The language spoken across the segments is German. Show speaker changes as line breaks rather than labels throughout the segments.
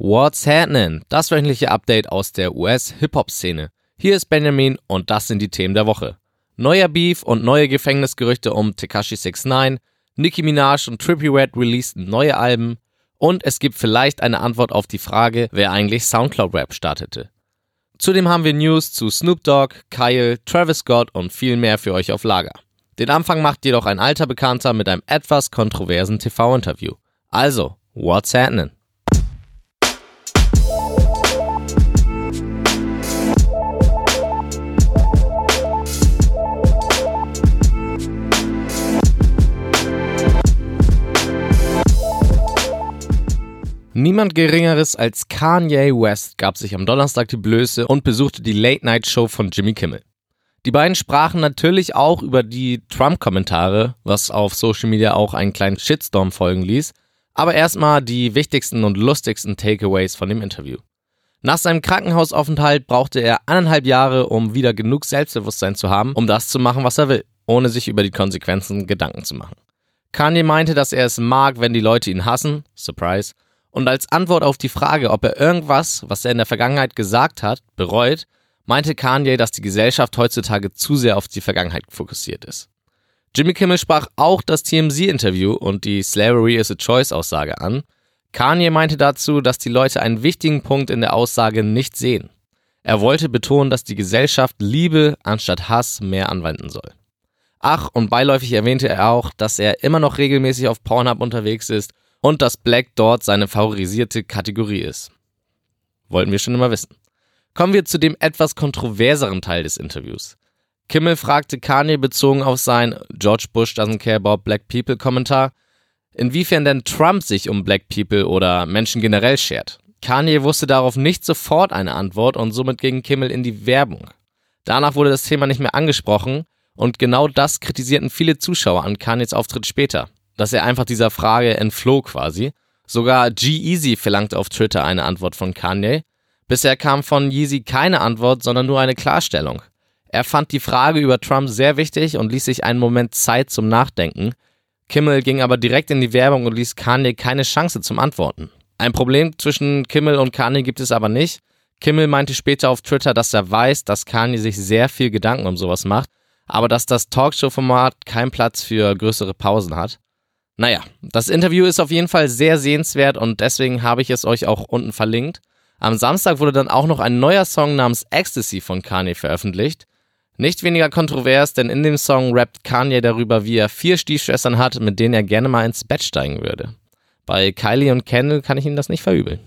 What's happening? Das wöchentliche Update aus der US-Hip-Hop-Szene. Hier ist Benjamin und das sind die Themen der Woche. Neuer Beef und neue Gefängnisgerüchte um Tekashi 69, Nicki Minaj und Trippie Red releaseden neue Alben und es gibt vielleicht eine Antwort auf die Frage, wer eigentlich Soundcloud-Rap startete. Zudem haben wir News zu Snoop Dogg, Kyle, Travis Scott und viel mehr für euch auf Lager. Den Anfang macht jedoch ein alter Bekannter mit einem etwas kontroversen TV-Interview. Also, what's happening? Niemand Geringeres als Kanye West gab sich am Donnerstag die Blöße und besuchte die Late-Night-Show von Jimmy Kimmel. Die beiden sprachen natürlich auch über die Trump-Kommentare, was auf Social Media auch einen kleinen Shitstorm folgen ließ, aber erstmal die wichtigsten und lustigsten Takeaways von dem Interview. Nach seinem Krankenhausaufenthalt brauchte er eineinhalb Jahre, um wieder genug Selbstbewusstsein zu haben, um das zu machen, was er will, ohne sich über die Konsequenzen Gedanken zu machen. Kanye meinte, dass er es mag, wenn die Leute ihn hassen, surprise, und als Antwort auf die Frage, ob er irgendwas, was er in der Vergangenheit gesagt hat, bereut, meinte Kanye, dass die Gesellschaft heutzutage zu sehr auf die Vergangenheit fokussiert ist. Jimmy Kimmel sprach auch das TMZ-Interview und die Slavery is a Choice-Aussage an. Kanye meinte dazu, dass die Leute einen wichtigen Punkt in der Aussage nicht sehen. Er wollte betonen, dass die Gesellschaft Liebe anstatt Hass mehr anwenden soll. Ach, und beiläufig erwähnte er auch, dass er immer noch regelmäßig auf Pornhub unterwegs ist und dass Black dort seine favorisierte Kategorie ist. Wollten wir schon immer wissen. Kommen wir zu dem etwas kontroverseren Teil des Interviews. Kimmel fragte Kanye bezogen auf sein George Bush doesn't care about black people Kommentar, inwiefern denn Trump sich um black people oder Menschen generell schert. Kanye wusste darauf nicht sofort eine Antwort und somit ging Kimmel in die Werbung. Danach wurde das Thema nicht mehr angesprochen und genau das kritisierten viele Zuschauer an Kanyes Auftritt später dass er einfach dieser Frage entfloh quasi. Sogar G-Easy verlangte auf Twitter eine Antwort von Kanye. Bisher kam von Yeezy keine Antwort, sondern nur eine Klarstellung. Er fand die Frage über Trump sehr wichtig und ließ sich einen Moment Zeit zum Nachdenken. Kimmel ging aber direkt in die Werbung und ließ Kanye keine Chance zum Antworten. Ein Problem zwischen Kimmel und Kanye gibt es aber nicht. Kimmel meinte später auf Twitter, dass er weiß, dass Kanye sich sehr viel Gedanken um sowas macht, aber dass das Talkshow-Format keinen Platz für größere Pausen hat. Naja, das Interview ist auf jeden Fall sehr sehenswert und deswegen habe ich es euch auch unten verlinkt. Am Samstag wurde dann auch noch ein neuer Song namens Ecstasy von Kanye veröffentlicht. Nicht weniger kontrovers, denn in dem Song rappt Kanye darüber, wie er vier Stiefschwestern hat, mit denen er gerne mal ins Bett steigen würde. Bei Kylie und Kendall kann ich Ihnen das nicht verübeln.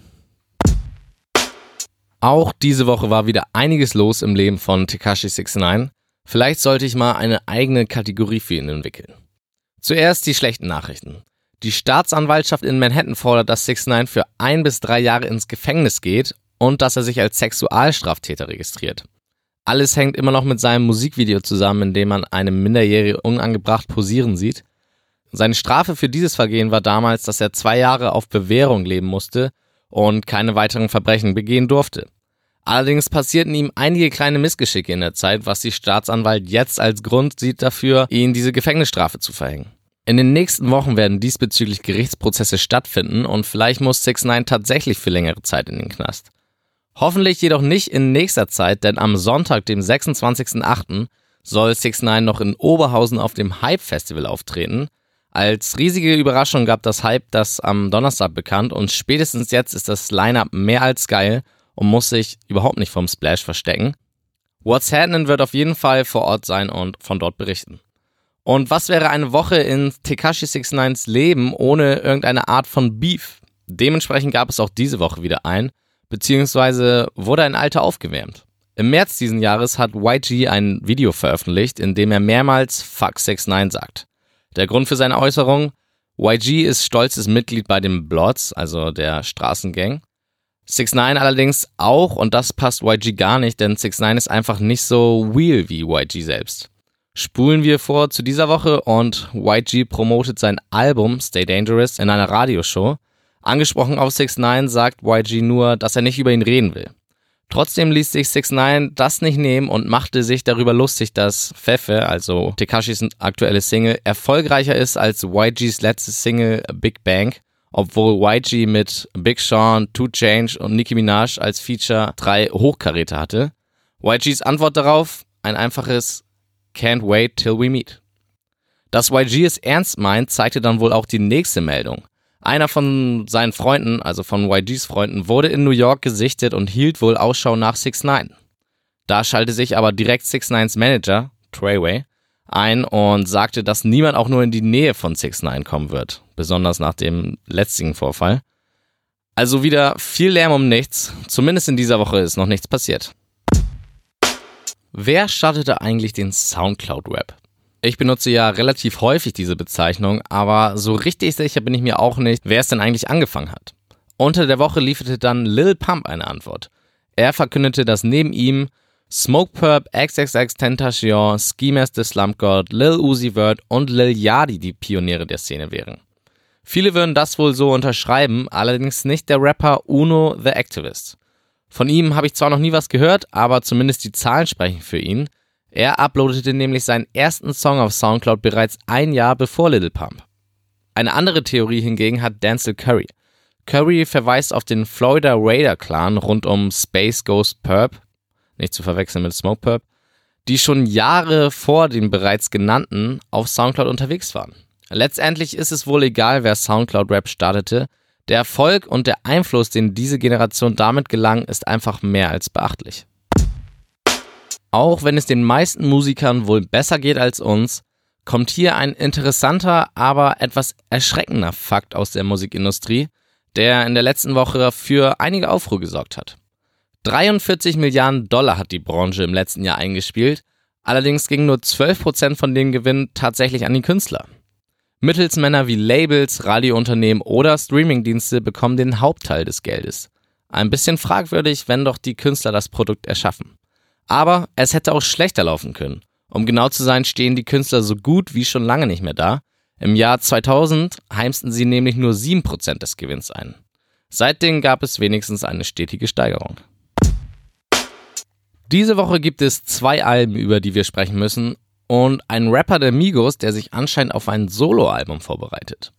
Auch diese Woche war wieder einiges los im Leben von Tekashi 69. Vielleicht sollte ich mal eine eigene Kategorie für ihn entwickeln. Zuerst die schlechten Nachrichten. Die Staatsanwaltschaft in Manhattan fordert, dass 6 9 für ein bis drei Jahre ins Gefängnis geht und dass er sich als Sexualstraftäter registriert. Alles hängt immer noch mit seinem Musikvideo zusammen, in dem man eine Minderjährige unangebracht posieren sieht. Seine Strafe für dieses Vergehen war damals, dass er zwei Jahre auf Bewährung leben musste und keine weiteren Verbrechen begehen durfte. Allerdings passierten ihm einige kleine Missgeschicke in der Zeit, was die Staatsanwalt jetzt als Grund sieht dafür, ihn diese Gefängnisstrafe zu verhängen. In den nächsten Wochen werden diesbezüglich Gerichtsprozesse stattfinden und vielleicht muss 6 9 tatsächlich für längere Zeit in den Knast. Hoffentlich jedoch nicht in nächster Zeit, denn am Sonntag, dem 26.08., soll 6 9 noch in Oberhausen auf dem Hype Festival auftreten. Als riesige Überraschung gab das Hype das am Donnerstag bekannt und spätestens jetzt ist das Line-up mehr als geil und muss sich überhaupt nicht vom Splash verstecken. What's Happening wird auf jeden Fall vor Ort sein und von dort berichten. Und was wäre eine Woche in Tekashi 69s Leben ohne irgendeine Art von Beef? Dementsprechend gab es auch diese Woche wieder ein, beziehungsweise wurde ein alter aufgewärmt. Im März diesen Jahres hat YG ein Video veröffentlicht, in dem er mehrmals Fuck 69 sagt. Der Grund für seine Äußerung? YG ist stolzes Mitglied bei den Bloods, also der Straßengang. 6 9 allerdings auch und das passt YG gar nicht, denn 6 9 ist einfach nicht so real wie YG selbst. Spulen wir vor zu dieser Woche und YG promotet sein Album Stay Dangerous in einer Radioshow. Angesprochen auf 6 9 sagt YG nur, dass er nicht über ihn reden will. Trotzdem ließ sich 6 9 das nicht nehmen und machte sich darüber lustig, dass Pfeffe, also Tekashis aktuelle Single, erfolgreicher ist als YGs letzte Single Big Bang obwohl YG mit Big Sean, Two Change und Nicki Minaj als Feature drei Hochkaräter hatte. YGs Antwort darauf ein einfaches Can't wait till we meet. Dass YG es ernst meint, zeigte dann wohl auch die nächste Meldung. Einer von seinen Freunden, also von YGs Freunden, wurde in New York gesichtet und hielt wohl Ausschau nach 6 9 Da schaltete sich aber direkt 6 9s Manager, Treyway, ein und sagte, dass niemand auch nur in die Nähe von 6 9 kommen wird, besonders nach dem letztigen Vorfall. Also wieder viel Lärm um nichts, zumindest in dieser Woche ist noch nichts passiert. Wer startete eigentlich den Soundcloud-Rap? Ich benutze ja relativ häufig diese Bezeichnung, aber so richtig sicher bin ich mir auch nicht, wer es denn eigentlich angefangen hat. Unter der Woche lieferte dann Lil Pump eine Antwort. Er verkündete, dass neben ihm Smoke Purp, XXX Tentacion, Ski Master Slump God, Lil Uzi Vert und Lil Yadi die Pioniere der Szene wären. Viele würden das wohl so unterschreiben, allerdings nicht der Rapper Uno the Activist. Von ihm habe ich zwar noch nie was gehört, aber zumindest die Zahlen sprechen für ihn. Er uploadete nämlich seinen ersten Song auf Soundcloud bereits ein Jahr bevor Little Pump. Eine andere Theorie hingegen hat Denzel Curry. Curry verweist auf den Florida Raider Clan rund um Space Ghost Perp, nicht zu verwechseln mit Smoke Perp, die schon Jahre vor den bereits genannten auf Soundcloud unterwegs waren. Letztendlich ist es wohl egal, wer Soundcloud Rap startete, der Erfolg und der Einfluss, den diese Generation damit gelang, ist einfach mehr als beachtlich. Auch wenn es den meisten Musikern wohl besser geht als uns, kommt hier ein interessanter, aber etwas erschreckender Fakt aus der Musikindustrie, der in der letzten Woche für einige Aufruhr gesorgt hat. 43 Milliarden Dollar hat die Branche im letzten Jahr eingespielt, allerdings gingen nur 12% von dem Gewinn tatsächlich an die Künstler. Mittelsmänner wie Labels, Radiounternehmen oder Streamingdienste bekommen den Hauptteil des Geldes. Ein bisschen fragwürdig, wenn doch die Künstler das Produkt erschaffen. Aber es hätte auch schlechter laufen können. Um genau zu sein, stehen die Künstler so gut wie schon lange nicht mehr da. Im Jahr 2000 heimsten sie nämlich nur 7% des Gewinns ein. Seitdem gab es wenigstens eine stetige Steigerung. Diese Woche gibt es zwei Alben, über die wir sprechen müssen, und ein Rapper der Migos, der sich anscheinend auf ein Soloalbum vorbereitet.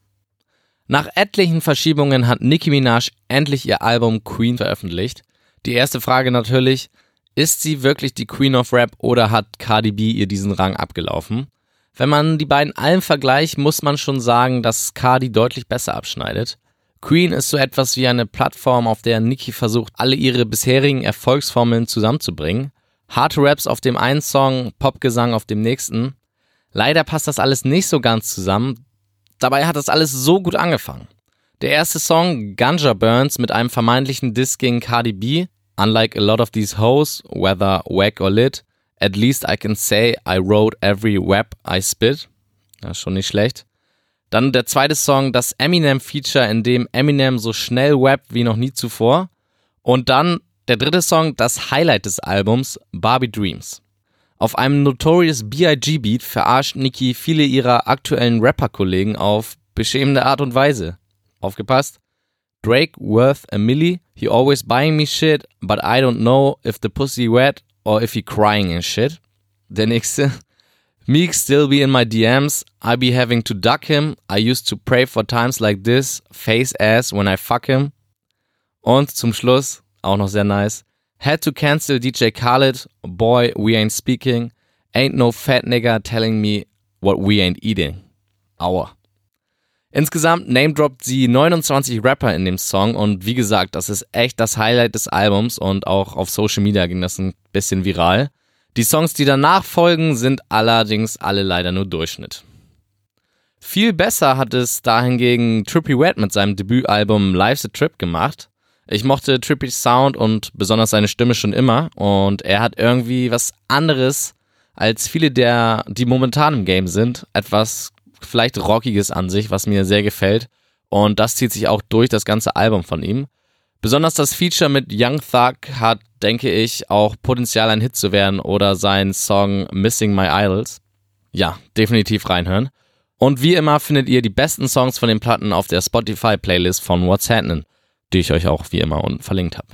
Nach etlichen Verschiebungen hat Nicki Minaj endlich ihr Album Queen veröffentlicht. Die erste Frage natürlich, ist sie wirklich die Queen of Rap oder hat Cardi B ihr diesen Rang abgelaufen? Wenn man die beiden Alben vergleicht, muss man schon sagen, dass Cardi deutlich besser abschneidet. Queen ist so etwas wie eine Plattform, auf der Nicki versucht, alle ihre bisherigen Erfolgsformeln zusammenzubringen. Harte Raps auf dem einen Song, Popgesang auf dem nächsten. Leider passt das alles nicht so ganz zusammen. Dabei hat das alles so gut angefangen. Der erste Song, Ganja Burns, mit einem vermeintlichen Diss gegen Cardi B. Unlike a lot of these hoes, whether whack or lit, at least I can say I wrote every rap I spit. Ja, schon nicht schlecht. Dann der zweite Song, das Eminem-Feature, in dem Eminem so schnell rappt wie noch nie zuvor. Und dann der dritte Song, das Highlight des Albums, Barbie Dreams. Auf einem Notorious B.I.G. Beat verarscht Nicki viele ihrer aktuellen Rapper-Kollegen auf beschämende Art und Weise. Aufgepasst? Drake worth a milli, he always buying me shit, but I don't know if the pussy wet or if he crying and shit. Der nächste. Meek still be in my DMs, I be having to duck him, I used to pray for times like this, face ass when I fuck him. Und zum Schluss, auch noch sehr nice. Had to cancel DJ Khaled, boy, we ain't speaking. Ain't no fat nigga telling me what we ain't eating. Aua. Insgesamt name-droppt sie 29 Rapper in dem Song und wie gesagt, das ist echt das Highlight des Albums und auch auf Social Media ging das ein bisschen viral. Die Songs, die danach folgen, sind allerdings alle leider nur Durchschnitt. Viel besser hat es dahingegen Trippy Red mit seinem Debütalbum Life's a Trip gemacht. Ich mochte Trippy's Sound und besonders seine Stimme schon immer und er hat irgendwie was anderes als viele der, die momentan im Game sind. Etwas vielleicht Rockiges an sich, was mir sehr gefällt und das zieht sich auch durch das ganze Album von ihm. Besonders das Feature mit Young Thug hat, denke ich, auch Potenzial ein Hit zu werden oder sein Song Missing My Idols. Ja, definitiv reinhören. Und wie immer findet ihr die besten Songs von den Platten auf der Spotify-Playlist von What's Happening die ich euch auch wie immer unten verlinkt habe.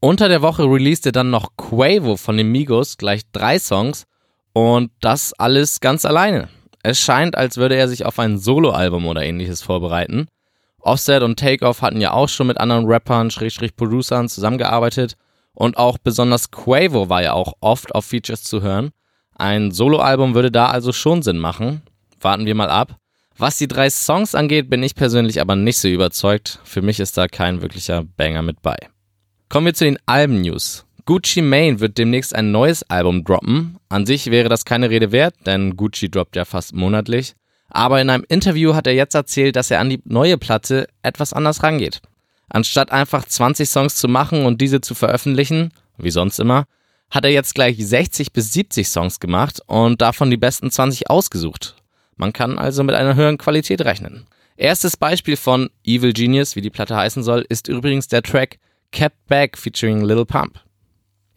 Unter der Woche releaste dann noch Quavo von den Migos gleich drei Songs und das alles ganz alleine. Es scheint, als würde er sich auf ein Soloalbum oder ähnliches vorbereiten. Offset und Takeoff hatten ja auch schon mit anderen Rappern, Schrägstrich Producern zusammengearbeitet und auch besonders Quavo war ja auch oft auf Features zu hören. Ein Soloalbum würde da also schon Sinn machen. Warten wir mal ab. Was die drei Songs angeht, bin ich persönlich aber nicht so überzeugt. Für mich ist da kein wirklicher Banger mit bei. Kommen wir zu den Alben-News. Gucci Mane wird demnächst ein neues Album droppen. An sich wäre das keine Rede wert, denn Gucci droppt ja fast monatlich. Aber in einem Interview hat er jetzt erzählt, dass er an die neue Platte etwas anders rangeht. Anstatt einfach 20 Songs zu machen und diese zu veröffentlichen, wie sonst immer, hat er jetzt gleich 60 bis 70 Songs gemacht und davon die besten 20 ausgesucht. Man kann also mit einer höheren Qualität rechnen. Erstes Beispiel von Evil Genius, wie die Platte heißen soll, ist übrigens der Track Kept Back featuring Little Pump.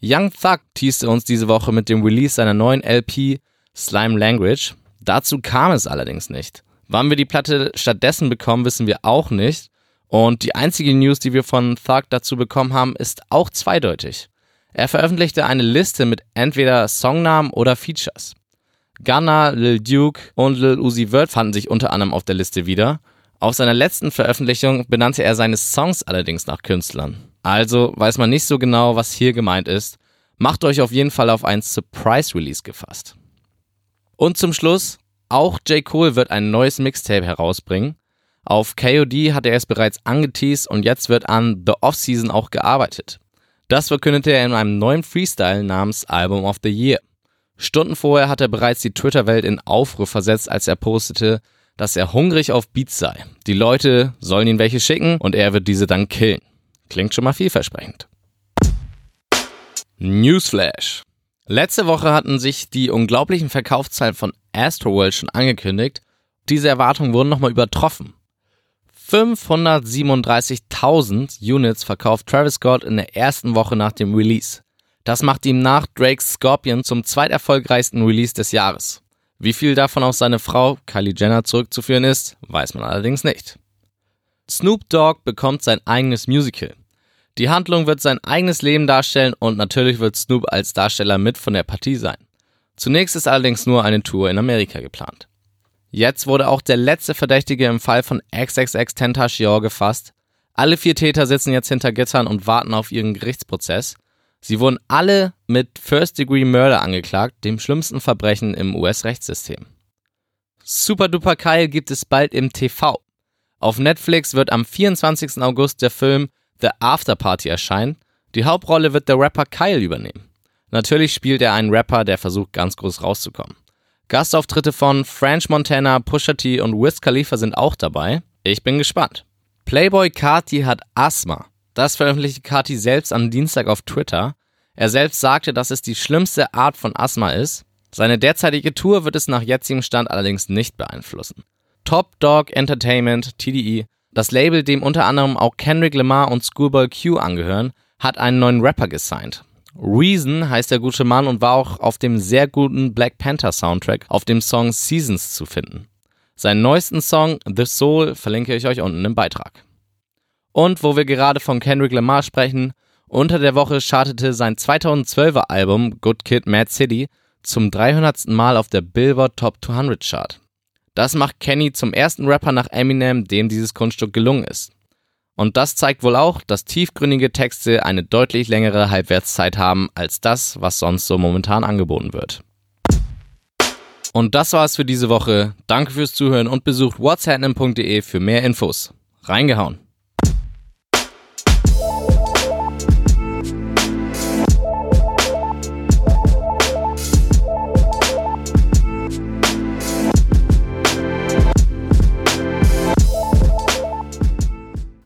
Young Thug teaste uns diese Woche mit dem Release seiner neuen LP Slime Language. Dazu kam es allerdings nicht. Wann wir die Platte stattdessen bekommen, wissen wir auch nicht. Und die einzige News, die wir von Thug dazu bekommen haben, ist auch zweideutig. Er veröffentlichte eine Liste mit entweder Songnamen oder Features. Gunna, Lil Duke und Lil Uzi Vert fanden sich unter anderem auf der Liste wieder. Auf seiner letzten Veröffentlichung benannte er seine Songs allerdings nach Künstlern. Also weiß man nicht so genau, was hier gemeint ist. Macht euch auf jeden Fall auf ein Surprise Release gefasst. Und zum Schluss, auch J. Cole wird ein neues Mixtape herausbringen. Auf KOD hat er es bereits angeteased und jetzt wird an The Off-Season auch gearbeitet. Das verkündete er in einem neuen Freestyle namens Album of the Year. Stunden vorher hat er bereits die Twitter-Welt in Aufruhr versetzt, als er postete, dass er hungrig auf Beats sei. Die Leute sollen ihn welche schicken und er wird diese dann killen. Klingt schon mal vielversprechend. Newsflash. Letzte Woche hatten sich die unglaublichen Verkaufszahlen von Astroworld schon angekündigt. Diese Erwartungen wurden nochmal übertroffen. 537.000 Units verkauft Travis Scott in der ersten Woche nach dem Release. Das macht ihm nach Drakes Scorpion zum zweiterfolgreichsten Release des Jahres. Wie viel davon auf seine Frau Kylie Jenner zurückzuführen ist, weiß man allerdings nicht. Snoop Dogg bekommt sein eigenes Musical. Die Handlung wird sein eigenes Leben darstellen und natürlich wird Snoop als Darsteller mit von der Partie sein. Zunächst ist allerdings nur eine Tour in Amerika geplant. Jetzt wurde auch der letzte Verdächtige im Fall von XXX Tentacion gefasst. Alle vier Täter sitzen jetzt hinter Gittern und warten auf ihren Gerichtsprozess. Sie wurden alle mit First Degree Murder angeklagt, dem schlimmsten Verbrechen im US-Rechtssystem. Super Duper Kyle gibt es bald im TV. Auf Netflix wird am 24. August der Film The After Party erscheinen. Die Hauptrolle wird der Rapper Kyle übernehmen. Natürlich spielt er einen Rapper, der versucht, ganz groß rauszukommen. Gastauftritte von French Montana, Pusha T und Wiz Khalifa sind auch dabei. Ich bin gespannt. Playboy Carti hat Asthma. Das veröffentlichte Kati selbst am Dienstag auf Twitter. Er selbst sagte, dass es die schlimmste Art von Asthma ist. Seine derzeitige Tour wird es nach jetzigem Stand allerdings nicht beeinflussen. Top Dog Entertainment, TDE, das Label, dem unter anderem auch Kendrick Lamar und Schoolboy Q angehören, hat einen neuen Rapper gesigned. Reason heißt der gute Mann und war auch auf dem sehr guten Black Panther Soundtrack auf dem Song Seasons zu finden. Seinen neuesten Song The Soul verlinke ich euch unten im Beitrag. Und wo wir gerade von Kendrick Lamar sprechen, unter der Woche startete sein 2012er Album Good Kid Mad City zum 300. Mal auf der Billboard Top 200 Chart. Das macht Kenny zum ersten Rapper nach Eminem, dem dieses Kunststück gelungen ist. Und das zeigt wohl auch, dass tiefgründige Texte eine deutlich längere Halbwertszeit haben als das, was sonst so momentan angeboten wird. Und das war's für diese Woche. Danke fürs Zuhören und besucht whatshappening.de für mehr Infos. Reingehauen!